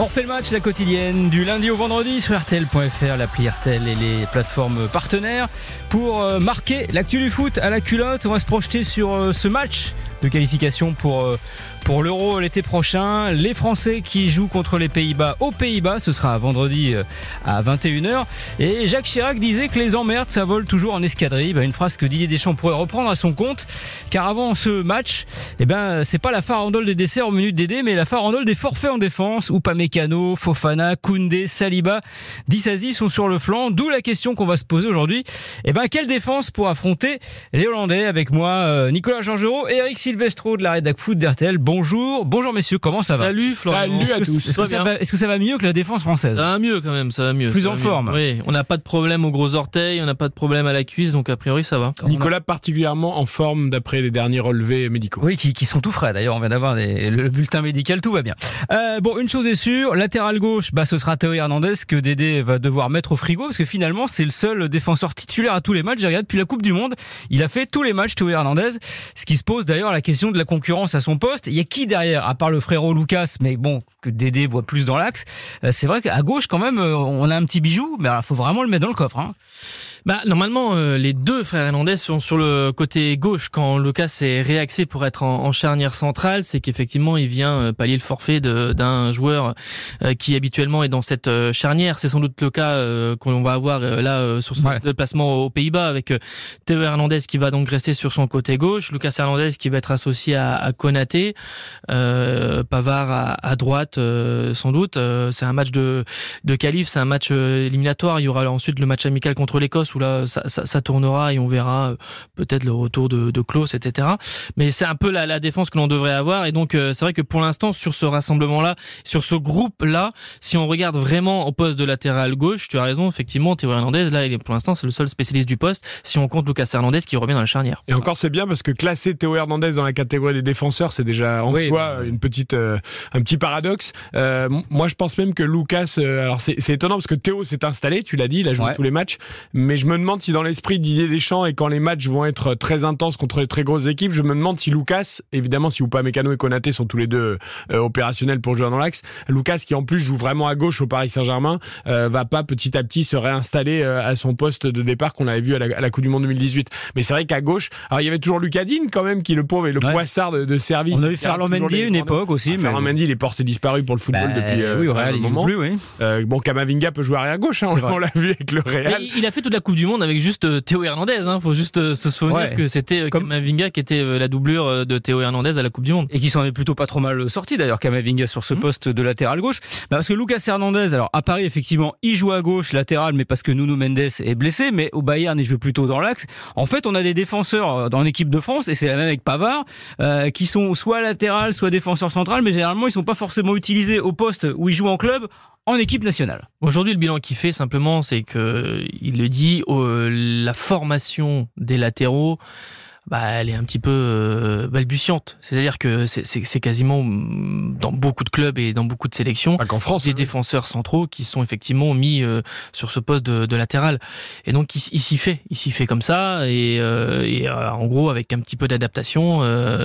On refait le match, la quotidienne, du lundi au vendredi sur RTL.fr, l'appli RTL et les plateformes partenaires. Pour euh, marquer l'actu du foot à la culotte, on va se projeter sur euh, ce match de qualification pour euh, pour l'Euro l'été prochain. Les Français qui jouent contre les Pays-Bas aux Pays-Bas, ce sera vendredi euh, à 21h. Et Jacques Chirac disait que les emmerdes, ça vole toujours en escadrille. Bah, une phrase que Didier Deschamps pourrait reprendre à son compte. Car avant ce match, eh ben, c'est pas la farandole des desserts au minute d'aider, mais la farandole des forfaits en défense. Ou Mécano, Fofana, Koundé, Saliba, Dissasi sont sur le flanc. D'où la question qu'on va se poser aujourd'hui. Eh ben, quelle défense pour affronter les Hollandais? Avec moi, euh, Nicolas Georgerot et Eric Silvestro de la rédac foot d'RTL. Bon bonjour. Bonjour messieurs, comment ça va Salut Florian. Salut à tous. Est-ce que, ça va mieux que la défense française Ça va mieux quand même, ça va mieux. Plus en forme Oui, on n'a pas de problème aux gros orteils, on n'a pas de problème à la cuisse, donc a priori ça va. Nicolas particulièrement en forme d'après les derniers relevés médicaux. Oui, qui, sont tout frais d'ailleurs, on vient d'avoir le bulletin médical, tout va bien. Euh, bon, une chose est sûre, latéral gauche, bah, ce sera Théo Hernandez que Dédé va devoir mettre au frigo, parce que finalement c'est le seul défenseur titulaire à tous les matchs. J'ai regardé depuis la Coupe du Monde, il a fait tous les matchs Théo Hernandez, ce qui se pose d'ailleurs la question de la concurrence à son poste. Il y a qui derrière, à part le frérot Lucas, mais bon, que Dédé voit plus dans l'axe. Euh, c'est vrai qu'à gauche, quand même, euh, on a un petit bijou, mais il faut vraiment le mettre dans le coffre. Hein. Bah, normalement, euh, les deux frères Hernandez sont sur le côté gauche quand Lucas est réaxé pour être en, charnière centrale. C'est qu'effectivement, il vient pallier le forfait d'un joueur qui habituellement est dans cette charnière. C'est sans doute le cas qu'on va avoir là sur son déplacement aux Pays-Bas avec Théo Hernandez qui va donc rester sur son côté gauche, Lucas Hernandez qui va être associé à, à Konaté. Euh, Pavard à, droite euh, sans doute. Euh, c'est un match de de qualif, c'est un match éliminatoire. Il y aura ensuite le match amical contre l'Écosse où là ça, tournera et on verra peut-être le retour de, de Klaus, etc. Mais c'est un peu la, défense que l'on devrait avoir et donc c'est vrai que pour l'instant sur ce rassemblement-là, sur ce groupe-là, si on regarde vraiment au poste de latéral gauche, tu as raison, effectivement, Théo Hernandez, là, pour l'instant c'est le seul spécialiste du poste. Si on compte Lucas Hernandez qui revient dans la charnière. Et encore c'est bien parce que classer Théo Hernandez dans la catégorie des défenseurs, c'est déjà en soi une petite, euh, un petit paradoxe. Euh, moi, je pense même que Lucas, euh, alors c'est étonnant parce que Théo s'est installé, tu l'as dit, il a joué tous les matchs, mais je me demande si dans l'esprit d'Didier Deschamps et quand les matchs vont être très intenses contre les très grosses équipes, je me demande si Lucas, évidemment, si Mécano et Konaté sont tous les deux opérationnels pour jouer dans l'axe, Lucas qui en plus joue vraiment à gauche au Paris Saint-Germain, va pas petit à petit se réinstaller à son poste de départ qu'on avait vu à la, Coupe du Monde 2018. Mais c'est vrai qu'à gauche, alors il y avait toujours Lucadine quand même qui le pauvre et le poissard de, service. On avait Ferland Mendy une époque aussi. Ah, mais... Mendy, il est porté disparu pour le football bah, depuis euh, oui, un il moment. Plus, oui. Euh, bon, Kamavinga peut jouer arrière gauche, hein, on, l'a vu avec le Real. il a fait toute la Coupe du Monde avec juste euh, Théo Hernandez. Hein, faut juste se souvenir que c'était Kamavinga qui était la doublure de Théo Hernandez à la Coupe du Monde. Et qui s'en est plutôt pas trop mal sorti d'ailleurs, Kamavinga sur ce mmh. poste de latéral gauche. Bah, parce que Lucas Hernandez, alors à Paris effectivement, il joue à gauche latéral, mais parce que Nuno Mendes est blessé, mais au Bayern il joue plutôt dans l'axe. En fait, on a des défenseurs dans l'équipe de France et c'est la même avec Pavard, qui sont soit soit défenseur central, mais généralement ils sont pas forcément utilisés au poste où ils jouent en club en équipe nationale. Aujourd'hui, le bilan qu'il fait simplement, c'est que il le dit, la formation des latéraux bah, elle est un petit peu euh, balbutiante. C'est-à-dire que c'est quasiment mm, dans beaucoup de clubs et dans beaucoup de sélections qu'en France, des défenseurs centraux qui sont effectivement mis euh, sur ce poste de, de, latéral. Et donc il, s'y fait, il s'y fait comme ça et, euh, et en gros avec un petit peu d'adaptation,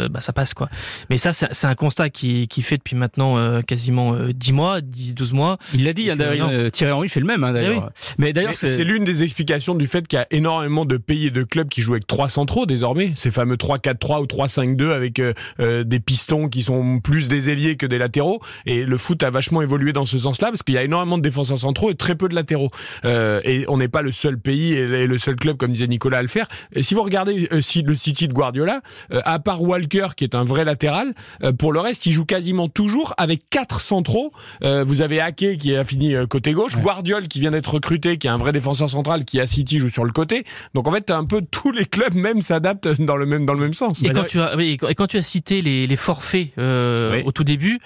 bah, ça passe quoi. Mais ça c'est un constat qui, qui fait depuis maintenant quasiment 10 mois, 10 12 mois. Il l'a dit hein, d'ailleurs Thierry Henry fait le même hein, eh d'ailleurs. Mais d'ailleurs c'est l'une des explications du fait qu'il y a énormément de pays et de clubs qui jouent avec trois centraux désormais ces fameux 3-4-3 ou 3-5-2 avec euh, euh, des pistons qui sont plus des ailiers que des latéraux. Et le foot a vachement évolué dans ce sens-là parce qu'il y a énormément de défenseurs centraux et très peu de latéraux. Euh, et on n'est pas le seul pays et le seul club, comme disait Nicolas, à le faire. Et si vous regardez si le City de Guardiola, à part Walker qui est un vrai latéral, pour le reste, il joue quasiment toujours avec quatre centraux. vous avez Ake qui a fini côté gauche, Guardiol qui vient d'être recruté, qui est un vrai défenseur central, qui à City joue sur le côté. Donc en fait, un peu tous les clubs même s'adaptent dans le même dans le même sens. Et quand tu as et quand tu as cité les, les forfaits euh, au tout début,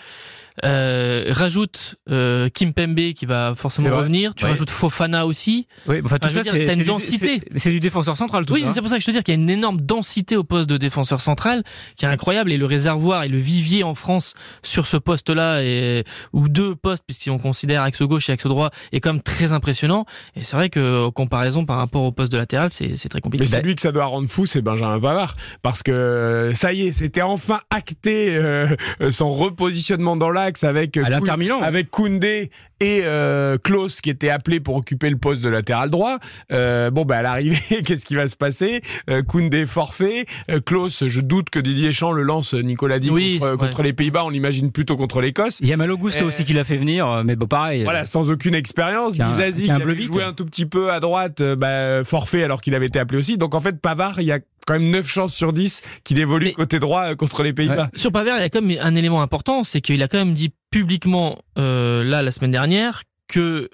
euh, rajoute euh, Kim Pembe qui va forcément revenir. Tu rajoutes Fofana aussi. Oui, enfin tout ça, c'est une densité. C'est du défenseur central. Tout oui, ça. c'est pour ça que je te dis qu'il y a une énorme densité au poste de défenseur central qui est incroyable et le réservoir et le vivier en France sur ce poste-là et ou deux postes puisqu'on on considère axe gauche et axe droit est quand même très impressionnant. Et c'est vrai que en comparaison par rapport au poste de latéral, c'est très compliqué. Mais celui que ça doit rendre fou, c'est Benjamin Pavard parce que ça y est, c'était enfin acté euh, son repositionnement dans l'axe avec à l'Inter Milan. avec Koundé et euh, Klaus qui était appelé pour occuper le poste de latéral droit. Euh, bon, bah, à l'arrivée, qu'est-ce qui va se passer? Euh, Koundé forfait. Euh, Klaus, je doute que Didier Deschamps le lance, Nicolas Oui, contre, ouais. contre les Pays-Bas. On l'imagine plutôt contre l'Écosse. Il y a Malo Gusto Euh, aussi qui l'a fait venir, mais bon, pareil. Voilà, sans aucune expérience. Qui Dizazi qui qui a un avait bleu bite. joué un tout petit peu à droite, euh, bah, forfait alors qu'il avait été appelé aussi. Donc en fait, Pavard, il y a quand même 9 chances sur 10 qu'il évolue Mais- côté droit euh, contre les Pays-Bas. Sur Pavard, il y a quand même un élément important, c'est qu'il a quand même dit publiquement euh, là la semaine dernière que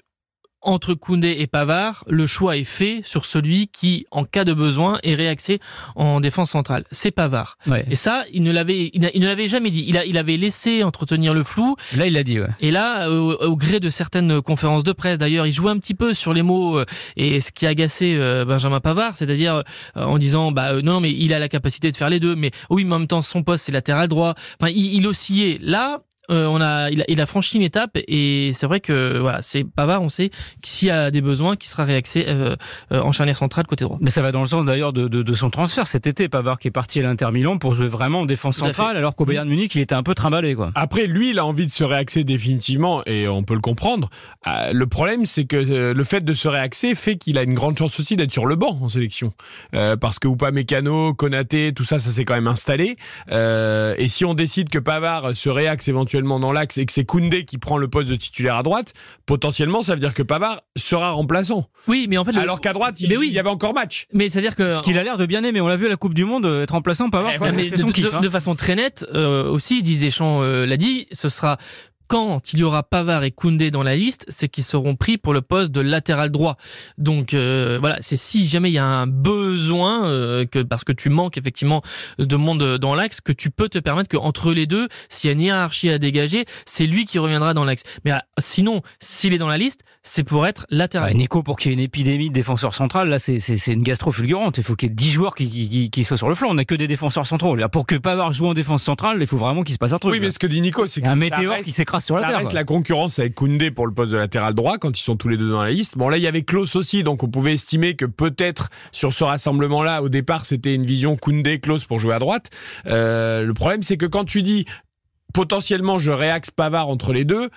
entre Koundé et Pavard, le choix est fait sur celui qui, en cas de besoin, est réaxé en défense centrale. C'est Pavard. Ouais. Et ça, il ne l'avait, il, ne l'avait jamais dit. Il, a, il avait laissé entretenir le flou. Là, il l'a dit. Ouais. Et là, au, au gré de certaines conférences de presse, d'ailleurs, il jouait un petit peu sur les mots euh, et ce qui a agacé euh, Benjamin Pavard, c'est-à-dire euh, en disant, bah non, non, mais il a la capacité de faire les deux, mais oui, mais en même temps, son poste c'est latéral droit. Enfin, il, il oscillait. Là. Euh, on a, il a, il a franchi une étape et c'est vrai que voilà, c'est Pavard. On sait que s'il y a des besoins, qui sera réaxé euh, euh, en charnière centrale côté droit. Mais ça va dans le sens d'ailleurs de, de, de son transfert cet été. Pavard qui est parti à l'Inter Milan pour jouer vraiment en défense centrale, alors qu'au Bayern Munich, il était un peu trimballé. Quoi. Après, lui, il a envie de se réaxer définitivement et on peut le comprendre. Euh, le problème, c'est que euh, le fait de se réaxer fait qu'il a une grande chance aussi d'être sur le banc en sélection. Euh, parce que Upamecano, Konaté, tout ça, ça s'est quand même installé. Euh, et si on décide que Pavard se réaxe éventuellement dans l'axe et que c'est Koundé qui prend le poste de titulaire à droite, potentiellement, ça veut dire que Pavard sera remplaçant. Oui, mais en fait, le- Alors qu'à droite, il, Mais oui. il y avait encore match. mais c'est-à-dire que Ce qu'il a l'air de bien aimer. On l'a vu à la Coupe du Monde, euh, être remplaçant Pavard, Eh, mais c'est de, son de- kiff. de- hein. de façon très nette euh, aussi, Didier Deschamps euh, l'a dit, ce sera quand il y aura Pavard et Koundé dans la liste, c'est qu'ils seront pris pour le poste de latéral droit. Donc euh, voilà, c'est si jamais il y a un besoin euh, que parce que tu manques effectivement de monde dans l'axe, que tu peux te permettre que entre les deux, s'il y a une hiérarchie à dégager, c'est lui qui reviendra dans l'axe. Mais ah, sinon, s'il est dans la liste, c'est pour être latéral. Ouais, Nico, pour qu'il y ait une épidémie de défenseurs centrales, là, c'est, c'est, c'est une gastro fulgurante. Il faut qu'il y ait 10 joueurs qui, qui, qui- qui soient sur le flanc. On n'a que des défenseurs centraux. Là, pour que Pavard joue en défense centrale, il faut vraiment qu'il se passe un truc. Oui, mais là. ce que dit Nico, c'est un météore reste- qui s'écrase sur la ça reste la concurrence avec Koundé pour le poste de latéral droit quand ils sont tous les deux dans la liste. Bon, là, il y avait Klaus aussi, donc on pouvait estimer que peut-être sur ce rassemblement-là, au départ, c'était une vision Koundé-Klaus pour jouer à droite. Euh, le problème, c'est que quand tu dis potentiellement je réaxe Pavard entre les deux,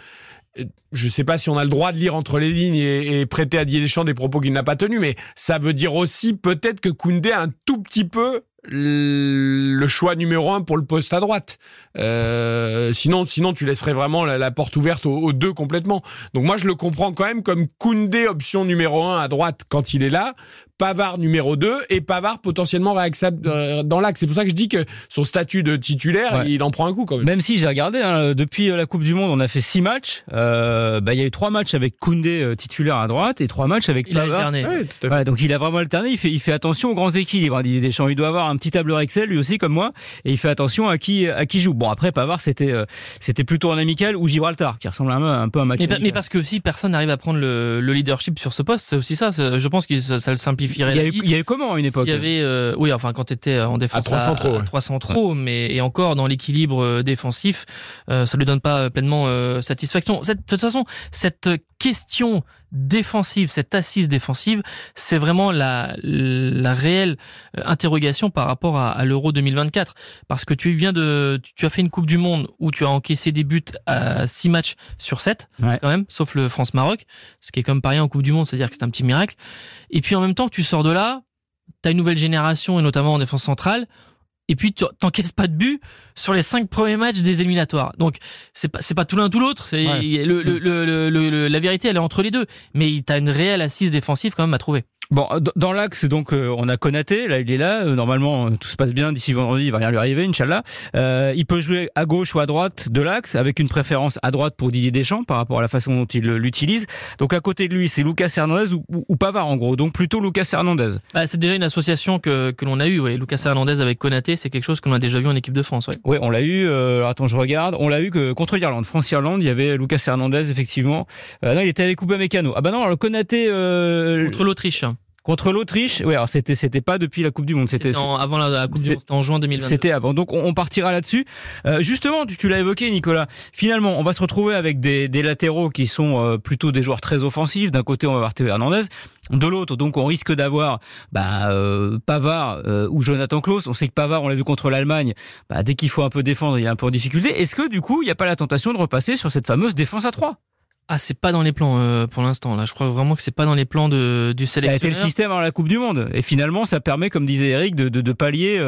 euh, je sais pas si on a le droit de lire entre les lignes et, et prêter à Didier Deschamps des propos qu'il n'a pas tenus, mais ça veut dire aussi peut-être que Koundé a un tout petit peu le choix numéro un pour le poste à droite. Euh, sinon, sinon, tu laisserais vraiment la, la porte ouverte aux, aux deux complètement. Donc moi, je le comprends quand même comme Koundé option numéro un à droite quand il est là, Pavard numéro 2 et Pavard potentiellement réaxable euh, dans l'axe. C'est pour ça que je dis que son statut de titulaire, Ouais. il en prend un coup quand même. Même si j'ai regardé, hein, depuis euh, la Coupe du Monde, on a fait 6 matchs. Euh, bah, il y a eu 3 matchs avec Koundé titulaire à droite et 3 matchs avec Il a Pavard. alterné. Ouais, tout à fait. Voilà, donc il a vraiment alterné, il fait, il fait attention aux grands équilibres. Didier Deschamps, il doit avoir un petit tableur Excel lui aussi comme moi, et il fait attention à qui, à qui joue. Bon après Pavard c'était, euh, c'était plutôt en amical ou Gibraltar, qui ressemble un, peu- un peu à un match. Mais, pa- amical. mais parce que si personne n'arrive à prendre le, le leadership sur ce poste, c'est aussi ça. Je pense que ça, ça le simplifierait il y, a la eu, vie. il y a eu comment à une époque Il y avait, euh, oui, enfin, quand tu étais en défense À trois centraux, ouais. trois centraux, mais et encore dans l'équilibre euh, défensif, euh, ça lui donne pas euh, pleinement euh, satisfaction. Cette- de toute façon, cette question défensive, cette assise défensive, c'est vraiment la, la réelle euh, interrogation par rapport à, à l'Euro 2024, parce que tu viens de, tu as fait une Coupe du Monde où tu as encaissé des buts à six matchs sur 7 Ouais. quand même, sauf le France-Maroc, ce qui est comme pareil en Coupe du Monde, c'est-à-dire que c'est un petit miracle. Et puis en même temps, tu sors de là, t'as une nouvelle génération et notamment en défense centrale. Et puis tu t'encaisses pas de but sur les cinq premiers matchs des éliminatoires. Donc c'est pas c'est pas tout l'un tout l'autre. C'est Ouais. le, le, le, le- le- la vérité elle est entre les deux. Mais t'as une réelle assise défensive quand même à trouver. Bon, dans l'axe, donc, euh, on a Konaté, là, il est là. Euh, normalement, euh, tout se passe bien d'ici vendredi, il va rien lui arriver, Inch'Allah. Euh, il peut jouer à gauche ou à droite de l'axe, avec une préférence à droite pour Didier Deschamps par rapport à la façon dont il l'utilise. Donc, à côté de lui, c'est Lucas Hernandez ou, ou- ou Pavard, en gros. Donc, plutôt Lucas Hernandez. Bah, c'est déjà une association que, que l'on a eue. Ouais. Lucas Hernandez avec Konaté, c'est quelque chose qu'on a déjà vu en équipe de France. Ouais. Oui, on l'a eu. Euh, alors, attends, je regarde. On l'a eu que contre l'Irlande, France-Irlande, il y avait Lucas Hernandez, effectivement. Euh, non, il était avec Mécano. Ah bah non, alors, Konaté. Contre l'Autriche. Contre l'Autriche, oui, alors c'était c'était pas depuis la Coupe du Monde, c'était avant la, Coupe du Monde, c'était en juin 2022. C'était avant, donc on, partira là-dessus. Euh, justement, tu, l'as évoqué, Nicolas. Finalement, on va se retrouver avec des, des latéraux qui sont euh, plutôt des joueurs très offensifs. D'un côté, on va avoir Théo Hernandez. De l'autre, donc on risque d'avoir bah, euh, Pavard euh, ou Jonathan Klaus. On sait que Pavard, on l'a vu contre l'Allemagne, bah, dès qu'il faut un peu défendre, il est un peu en difficulté. Est-ce que du coup, il n'y a pas la tentation de repasser sur cette fameuse défense à 3 ah, c'est pas dans les plans euh, pour l'instant. Là, je crois vraiment que c'est pas dans les plans de, du sélectionneur. Ça a été le système à la Coupe du Monde, et finalement, ça permet, comme disait Eric, de, de, de pallier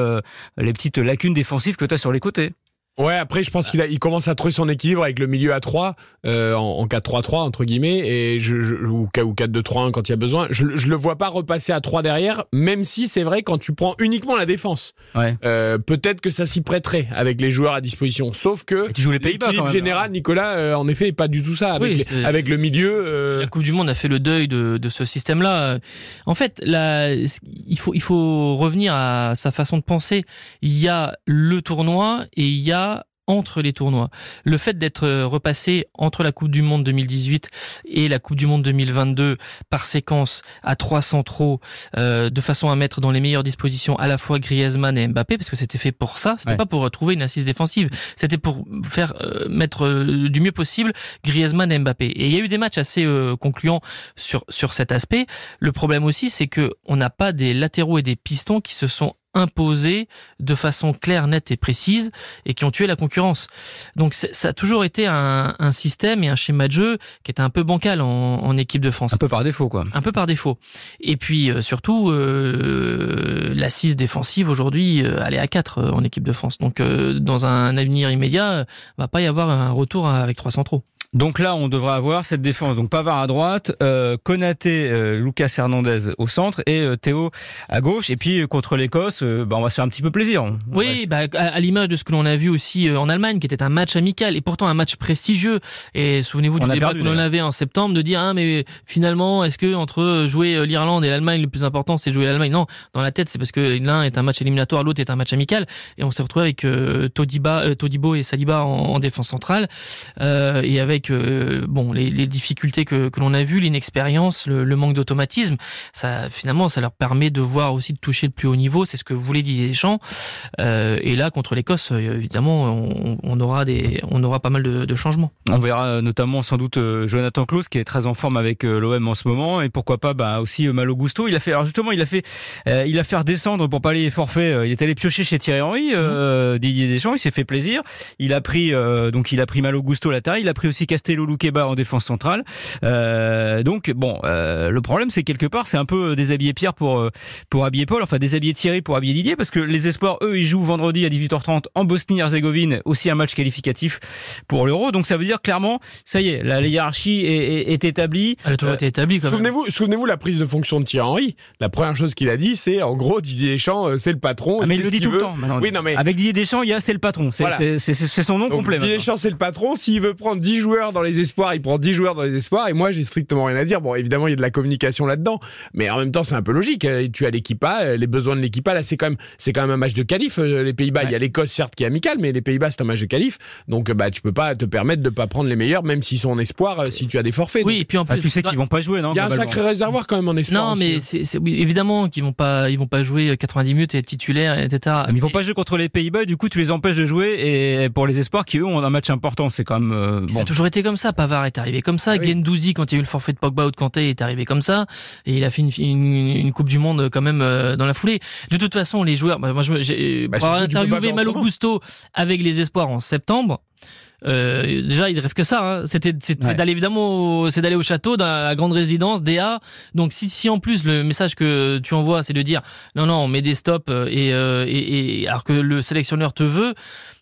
les petites lacunes défensives que tu as sur les côtés. Ouais, après, je pense qu'il il commence à trouver son équilibre avec le milieu à 3, euh, en, 4-3-3, entre guillemets, et je, ou, 4-2-3-1 quand il y a besoin. Je, je le vois pas repasser à 3 derrière, même si c'est vrai, quand tu prends uniquement la défense, ouais. euh, peut-être que ça s'y prêterait avec les joueurs à disposition. Sauf que. L'équilibre général, Nicolas, euh, en effet, pas du tout ça. Avec, avec le milieu. La Coupe du Monde a fait le deuil de, de ce système-là. En fait, là, il, faut, il faut revenir à sa façon de penser. Il y a le tournoi et il y a entre les tournois. Le fait d'être euh, repassé entre la Coupe du Monde 2018 et la Coupe du Monde 2022 par séquence à trois centraux, euh, de façon à mettre dans les meilleures dispositions à la fois Griezmann et Mbappé, parce que c'était fait pour ça. C'était pas pour trouver une assise défensive. C'était pour faire euh, mettre du mieux possible Griezmann et Mbappé. Et il y a eu des matchs assez concluants sur sur cet aspect. Le problème aussi, c'est que on n'a pas des latéraux et des pistons qui se sont imposés de façon claire, nette et précise et qui ont tué la concurrence. Donc ça a toujours été un, système et un schéma de jeu qui était un peu bancal en, équipe de France. Un peu par défaut, quoi. Un peu par défaut. Et puis euh, surtout, euh, l'assise défensive aujourd'hui, euh, elle est à 4 en équipe de France. Donc dans un avenir immédiat, va pas y avoir un retour avec trois centraux. Donc là, on devrait avoir cette défense. Donc Pavard à droite, euh, Konaté, euh, Lucas Hernandez au centre et euh, Théo à gauche. Et puis contre l'Écosse, bah, on va se faire un petit peu plaisir. Oui, bah, à, l'image de ce que l'on a vu aussi en Allemagne, qui était un match amical et pourtant un match prestigieux. Et souvenez-vous du débat que l'on avait en septembre de dire ah mais finalement est-ce que entre jouer l'Irlande et l'Allemagne le plus important c'est jouer l'Allemagne? Non, dans la tête c'est parce que l'un est un match éliminatoire, l'autre est un match amical et on s'est retrouvé avec Todiba, Todibo et Saliba en, en défense centrale et avec que bon, les, les difficultés que, que l'on a vues, l'inexpérience, le, le, manque d'automatisme, ça finalement, ça leur permet de voir aussi de toucher le plus haut niveau. C'est ce que voulait Didier Deschamps. Euh, et là, contre l'Écosse, euh, évidemment, on, on, aura des, on aura pas mal de, de, changements. On verra euh, notamment sans doute euh, Jonathan Klaus qui est très en forme avec l'OM en ce moment, et pourquoi pas bah, aussi Malo Gusto. Il a fait, alors justement, il a fait, il a fait redescendre pour pas les forfaits. Il est allé piocher chez Thierry Henry, mmh. Didier Deschamps. Il s'est fait plaisir. Il a pris donc il a pris Malo Gusto la taille. Il a pris aussi Castello Luqueba en défense centrale. Euh, donc bon, euh, le problème c'est quelque part c'est un peu déshabiller Pierre pour euh, pour habiller Paul, enfin déshabiller Thierry pour habiller Didier parce que les espoirs eux ils jouent vendredi à 18h30 en Bosnie-Herzégovine, aussi un match qualificatif pour l'Euro. Donc ça veut dire clairement ça y est, la, hiérarchie est, est, établie. Elle a toujours été établie. Souvenez-vous, souvenez-vous la prise de fonction de Thierry Henry. La première chose qu'il a dit c'est en gros Didier Deschamps c'est le patron. Ah, mais il le dit tout le temps. Oui, non mais avec Didier Deschamps il y a c'est le patron. C'est son nom complet. Didier Deschamps c'est le patron. S'il veut prendre 10 joueurs dans les espoirs, il prend 10 joueurs dans les espoirs et moi j'ai strictement rien à dire. Bon, évidemment, il y a de la communication là-dedans, mais en même temps, c'est un peu logique. Euh, tu as l'équipe A, euh, les besoins de l'équipe A, là, c'est quand même c'est quand même un match de qualif euh, les Pays-Bas. Il y a l'Écosse certes qui est amical, mais les Pays-Bas c'est un match de qualif. Donc bah tu peux pas te permettre de pas prendre les meilleurs même s'ils sont en espoir si tu as des forfaits. Oui, et puis en plus tu sais qu'ils vont pas jouer non Il y a un sacré réservoir quand même en espoir. Non, mais hein. c'est évidemment qu'ils vont pas ils vont pas jouer 90 minutes et être titulaires etc. Mais ils vont pas jouer contre les Pays-Bas, du coup tu les empêches de jouer et pour les espoirs qui eux ont un match important, c'est quand même bon. Ça a toujours été comme ça, Pavard est arrivé comme ça, ah Gendouzi quand il y a eu le forfait de Pogba ou de Kanté est arrivé comme ça et il a fait une, Coupe du Monde quand même euh, dans la foulée. De toute façon, les joueurs, bah, moi j'ai bah, interviewé Malo Gusto avec les espoirs en septembre. Euh, déjà, il rêve que ça. Hein. C'était, c'est, d'aller évidemment, c'est d'aller au château, dans la grande résidence, DA. Donc, si, si en plus le message que tu envoies, c'est de dire non, non, on met des stops euh, et, et, et alors que le sélectionneur te veut,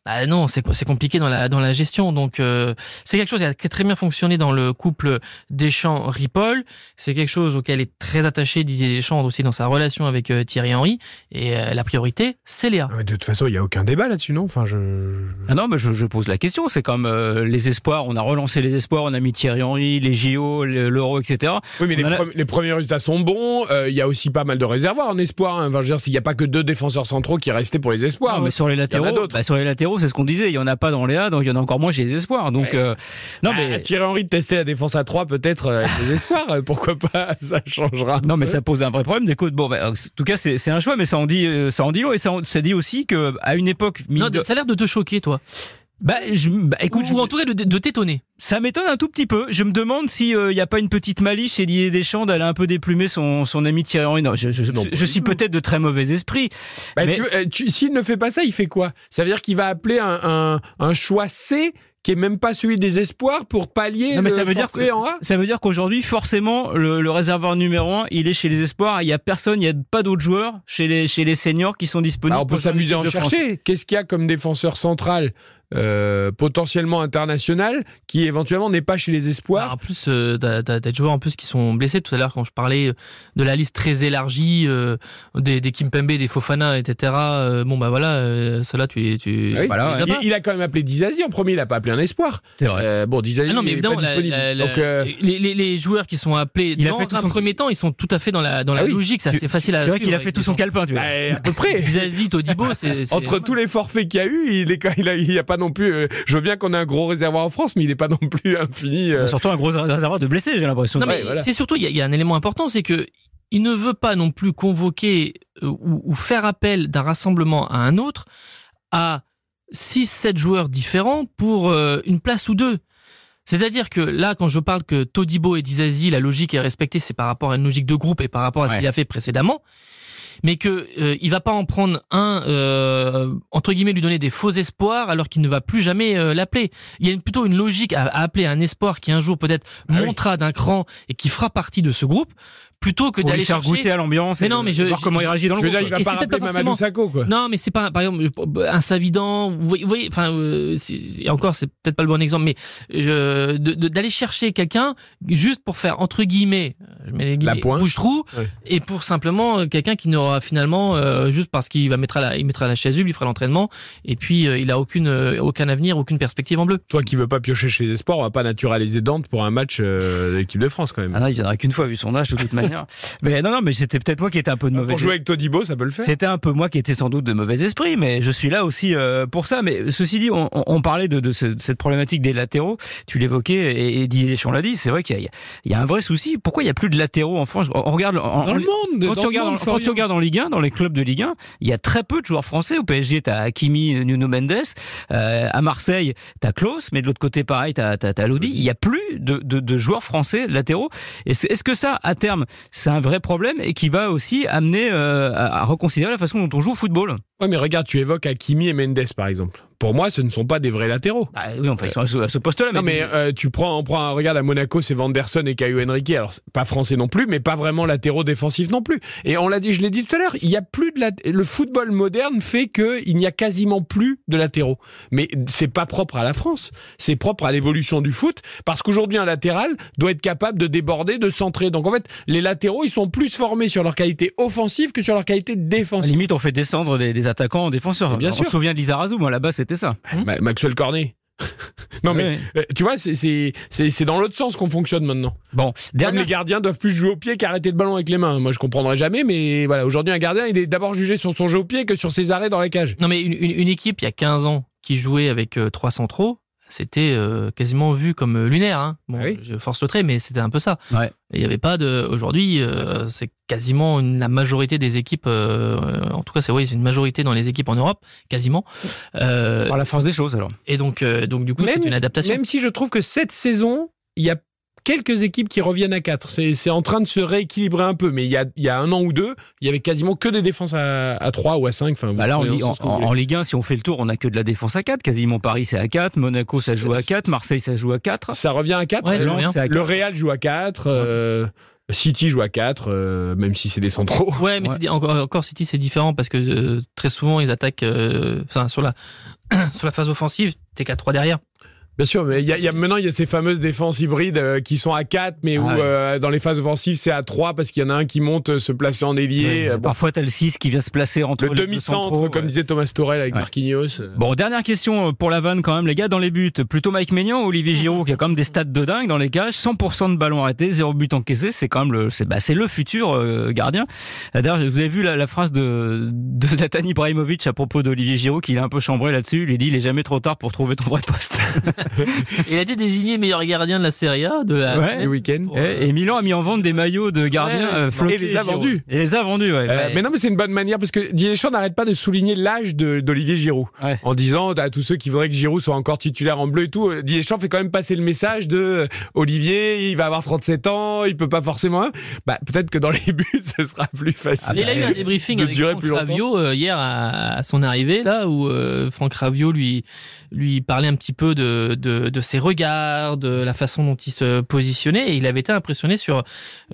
bah non, c'est c'est compliqué dans la dans la gestion. Donc euh, c'est quelque chose qui a très bien fonctionné dans le couple Deschamps-Ripoll. C'est quelque chose auquel est très attaché Didier Deschamps aussi dans sa relation avec euh, Thierry Henry. Et euh, la priorité, c'est Léa. de toute façon, il y a aucun débat là-dessus, non? Enfin, je. Ah non, mais je, je pose la question. C'est comme euh, les espoirs. On a relancé les espoirs, on a mis Thierry Henry, les JO, l'Euro, etc. Oui, mais les, premiers résultats sont bons. Il y a aussi pas mal de réservoirs en espoir. Hein. Enfin, je veux dire, s'il n'y a pas que deux défenseurs centraux qui restaient pour les espoirs. Non, mais sur les latéraux, bah, sur les latéraux, c'est ce qu'on disait. Il y en a pas dans les A, donc il y en a encore moins chez les espoirs. Donc non, bah, mais Thierry Henry de tester la défense à 3 peut-être avec les espoirs. pourquoi pas Ça changera. Non, mais ça pose un vrai problème. Des bon, bah, en tout cas, c'est un choix, mais ça en dit, ça en dit long et ça, ça dit aussi que à une époque. Non, ça a l'air de te choquer, toi. Bah, je, bah, écoute, ou, en tout cas de, de t'étonner. Ça m'étonne un tout petit peu. Je me demande s'il n'y euh, a pas une petite malice chez Didier Deschamps d'aller un peu déplumer son, son ami Thierry Henry. Non, je, je, suis peut-être de très mauvais esprit. Bah, mais... Euh, s'il ne fait pas ça, il fait quoi? Ça veut dire qu'il va appeler un, un, un choix C qui est même pas celui des espoirs pour pallier non, mais ça veut dire que, Ça veut dire qu'aujourd'hui, forcément, le, réservoir numéro un, il est chez les espoirs. Il y a personne, il y a pas d'autres joueurs chez les chez les seniors qui sont disponibles. Alors on peut s'amuser à en chercher. Qu'est-ce qu'il y a comme défenseur central? Euh, potentiellement international qui éventuellement n'est pas chez les espoirs. Bah, en plus, euh, t'as, des joueurs en plus qui sont blessés. Tout à l'heure, quand je parlais de la liste très élargie euh, des, des Kimpembe, des Fofana, etc. Euh, bon bah voilà, euh, cela tu, tu, ah voilà, il, a quand même appelé Dizazi en premier. Il a pas appelé un espoir. C'est vrai. bon, Dizazi ah non, mais est pas disponible. Donc, les, les, les, joueurs qui sont appelés il dans a fait un premier temps, ils sont tout à fait dans la dans la ah logique. Ça c'est facile à. C'est vrai qu'il a fait tout son calepin, tu vois. Bah, à peu près. Dizazi, Todibo, c'est entre tous les forfaits qu'il y a eu, il est il a, il a pas non plus veux bien qu'on ait un gros réservoir en France, mais il n'est pas non plus infini. Euh. Surtout un gros réservoir de blessés, j'ai l'impression. Non, mais c'est surtout, il y, a un élément important, c'est que il ne veut pas non plus convoquer euh, ou, faire appel d'un rassemblement à un autre à 6-7 joueurs différents pour euh, une place ou deux. C'est-à-dire que là, quand je parle que Todibo et Dizazi, la logique est respectée, c'est par rapport à une logique de groupe et par rapport à ce qu'il a fait précédemment mais que euh, il va pas en prendre un euh, entre guillemets lui donner des faux espoirs alors qu'il ne va plus jamais euh, l'appeler. Il y a plutôt une logique à, appeler un espoir qui un jour peut-être ah montera d'un cran et qui fera partie de ce groupe plutôt que d'aller faire goûter à l'ambiance mais non mais je, voir comment il réagit dans le groupe. il va pas rappeler Mamadou Sakho quoi. Non mais c'est pas par exemple un Savidan vous voyez enfin euh, et encore c'est peut-être pas le bon exemple mais d'aller chercher quelqu'un juste pour faire entre guillemets je mets les guillemets bouche trou et pour simplement euh, quelqu'un qui n'aura finalement euh, juste parce qu'il va mettre à la il mettra la chaise il fera l'entraînement et puis il a aucune aucun avenir aucune perspective en bleu. Toi qui veux pas piocher chez les espoirs on va pas naturaliser Dante pour un match de l'équipe de France quand même. Ah non, il viendra qu'une fois vu son âge de toute manière. mais non, non, mais c'était peut-être moi qui étais un peu de mauvais. Pour jouer avec Todibo, ça peut le faire. C'était un peu moi qui étais sans doute de mauvais esprit, mais je suis là aussi euh, pour ça. Mais ceci dit, on, on parlait de, de, cette problématique des latéraux. Tu l'évoquais et, et Didier Deschamps l'a dit. C'est vrai qu'il y, y, a un vrai souci. Pourquoi il n'y a plus de latéraux en France? On regarde en, dans le monde. Quand, tu, regardes, quand tu regardes en Ligue 1, dans les clubs de Ligue 1, il y a très peu de joueurs français. Au PSG, t'as Hakimi, Nuno Mendes. Euh, à Marseille, t'as Klaus, mais de l'autre côté, pareil, t'as as, Lodi. Il y a plus de, de, de joueurs français latéraux. Est-ce que ça, à terme, c'est un vrai problème et qui va aussi amener euh, à reconsidérer la façon dont on joue au football. Ouais, mais regarde, tu évoques Hakimi et Mendes par exemple pour moi, ce ne sont pas des vrais latéraux. Ah, oui, enfin, ils sont à ce, poste-là. Non, mais euh, tu prends, on prend, regarde à Monaco, c'est Vanderson et Caio Henrique. Alors, pas français non plus, mais pas vraiment latéraux défensifs non plus. Et on l'a dit, je l'ai dit tout à l'heure, il y a plus de la... le football moderne fait que il n'y a quasiment plus de latéraux. Mais c'est pas propre à la France. C'est propre à l'évolution du foot parce qu'aujourd'hui, un latéral doit être capable de déborder, de centrer. Donc, en fait, les latéraux, ils sont plus formés sur leur qualité offensive que sur leur qualité défensive. À limite, on fait descendre des, attaquants en défenseurs. bien sûr. On se souvient d'Izarazou, moi, là-bas, c'était ça. Maxwell Cornet. non mais euh, tu vois c'est dans l'autre sens qu'on fonctionne maintenant. Bon, les gardiens doivent plus jouer au pied qu'arrêter le ballon avec les mains. Moi je comprendrai jamais mais voilà, aujourd'hui un gardien, il est d'abord jugé sur son jeu au pied que sur ses arrêts dans les cages. Non mais une, équipe il y a 15 ans qui jouait avec 3 euh, centraux, c'était euh, quasiment vu comme euh, lunaire. Hein. Bon, ah je force le trait, mais c'était un peu ça. Il n'y avait pas de. Aujourd'hui, euh, c'est quasiment la majorité des équipes. en tout cas, c'est oui, c'est une majorité dans les équipes en Europe, quasiment. Par la force des choses, alors. Et donc, donc du coup, c'est une adaptation. Même si je trouve que cette saison, il y a quelques équipes qui reviennent à 4. C'est en train de se rééquilibrer un peu, mais il y, a, il y a un an ou deux, il y avait quasiment que des défenses à, à 3 ou à 5. Enfin, bah là, en, en, Ligue 1, si on fait le tour, on a que de la défense à 4. Quasiment Paris, c'est à 4. Monaco, ça joue à 4. Marseille, ça joue à 4. Ça revient à 4. le Real joue à 4. Euh, City joue à 4, euh, même si c'est des centraux. Ouais, mais Encore, encore, City, c'est différent parce que euh, très souvent, ils attaquent sur, la, sur la phase offensive, t'es qu'à 3 derrière. Bien sûr, mais y, y, a maintenant il y a ces fameuses défenses hybrides euh, qui sont à 4 mais ah où euh, dans les phases offensives c'est à 3 parce qu'il y en a un qui monte euh, se placer en ailier. bon. Parfois tu as le 6 qui vient se placer entre le demi-centre comme disait Thomas Torel avec Marquinhos. Bon, dernière question pour la vanne quand même les gars dans les buts, plutôt Mike Maignan ou Olivier Giroud qui a quand même des stats de dingue dans les cages, 100% de ballons arrêtés, 0 but encaissé, c'est quand même le c'est bah, le futur gardien. D'ailleurs, vous avez vu la, la phrase de de Zlatan Ibrahimovic à propos d'Olivier Giroud qui est un peu chambré là-dessus, il a dit il est jamais trop tard pour trouver ton vrai poste. été désigné meilleur gardien de la Serie A de la ouais, week-end. Et, Milan a mis en vente des maillots de gardien ouais, et les a vendus. Et les a vendus, ouais. Euh, mais non, mais c'est une bonne manière parce que Didier Deschamps n'arrête pas de souligner l'âge d'Olivier Giroud en disant à tous ceux qui voudraient que Giroud soit encore titulaire en bleu et tout. Euh, Didier Deschamps fait quand même passer le message de euh, Olivier, il va avoir 37 ans, il peut pas forcément. Bah peut-être que dans les buts, ce sera plus facile. il a eu un débriefing avec Franck Ravio hier à, son arrivée là où Franck Ravio lui lui parlait un petit peu de de, de ses regarde, la façon dont il se positionnait, et il avait été impressionné sur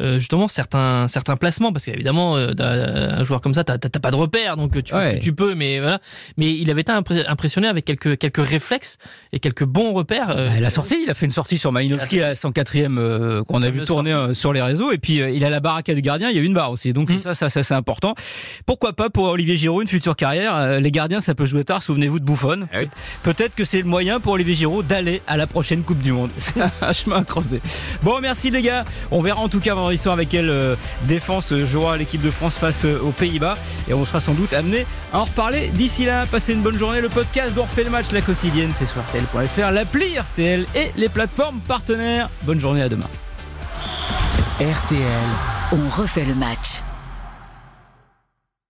euh, justement certains certains placements, parce qu'évidemment euh, un joueur comme ça, t'as pas de repère, donc tu fais ce que tu peux, mais voilà. Mais il avait été impressionné avec quelques quelques réflexes et quelques bons repères. Euh, bah, la sortie, il a fait une sortie sur Malinowski à 104e qu'on a vu tourner sur les réseaux, et puis il a la barre à gardien, il y a une barre aussi, donc mm. ça, ça, ça c'est important. Pourquoi pas pour Olivier Giroud une future carrière Les gardiens, ça peut jouer tard. Souvenez-vous de Bouffon. Ah Peut-être que c'est le moyen pour Olivier Giroud d'aller à la prochaine Coupe du Monde. C'est un chemin à creuser. Bon, merci les gars. On verra en tout cas vendredi soir avec quelle euh, défense jouera l'équipe de France face euh, aux Pays-Bas. Et on sera sans doute amené à en reparler. D'ici là, passez une bonne journée. Le podcast d'On refait le match, la quotidienne, c'est sur RTL.fr, l'appli RTL et les plateformes partenaires. Bonne journée à demain. RTL, on refait le match.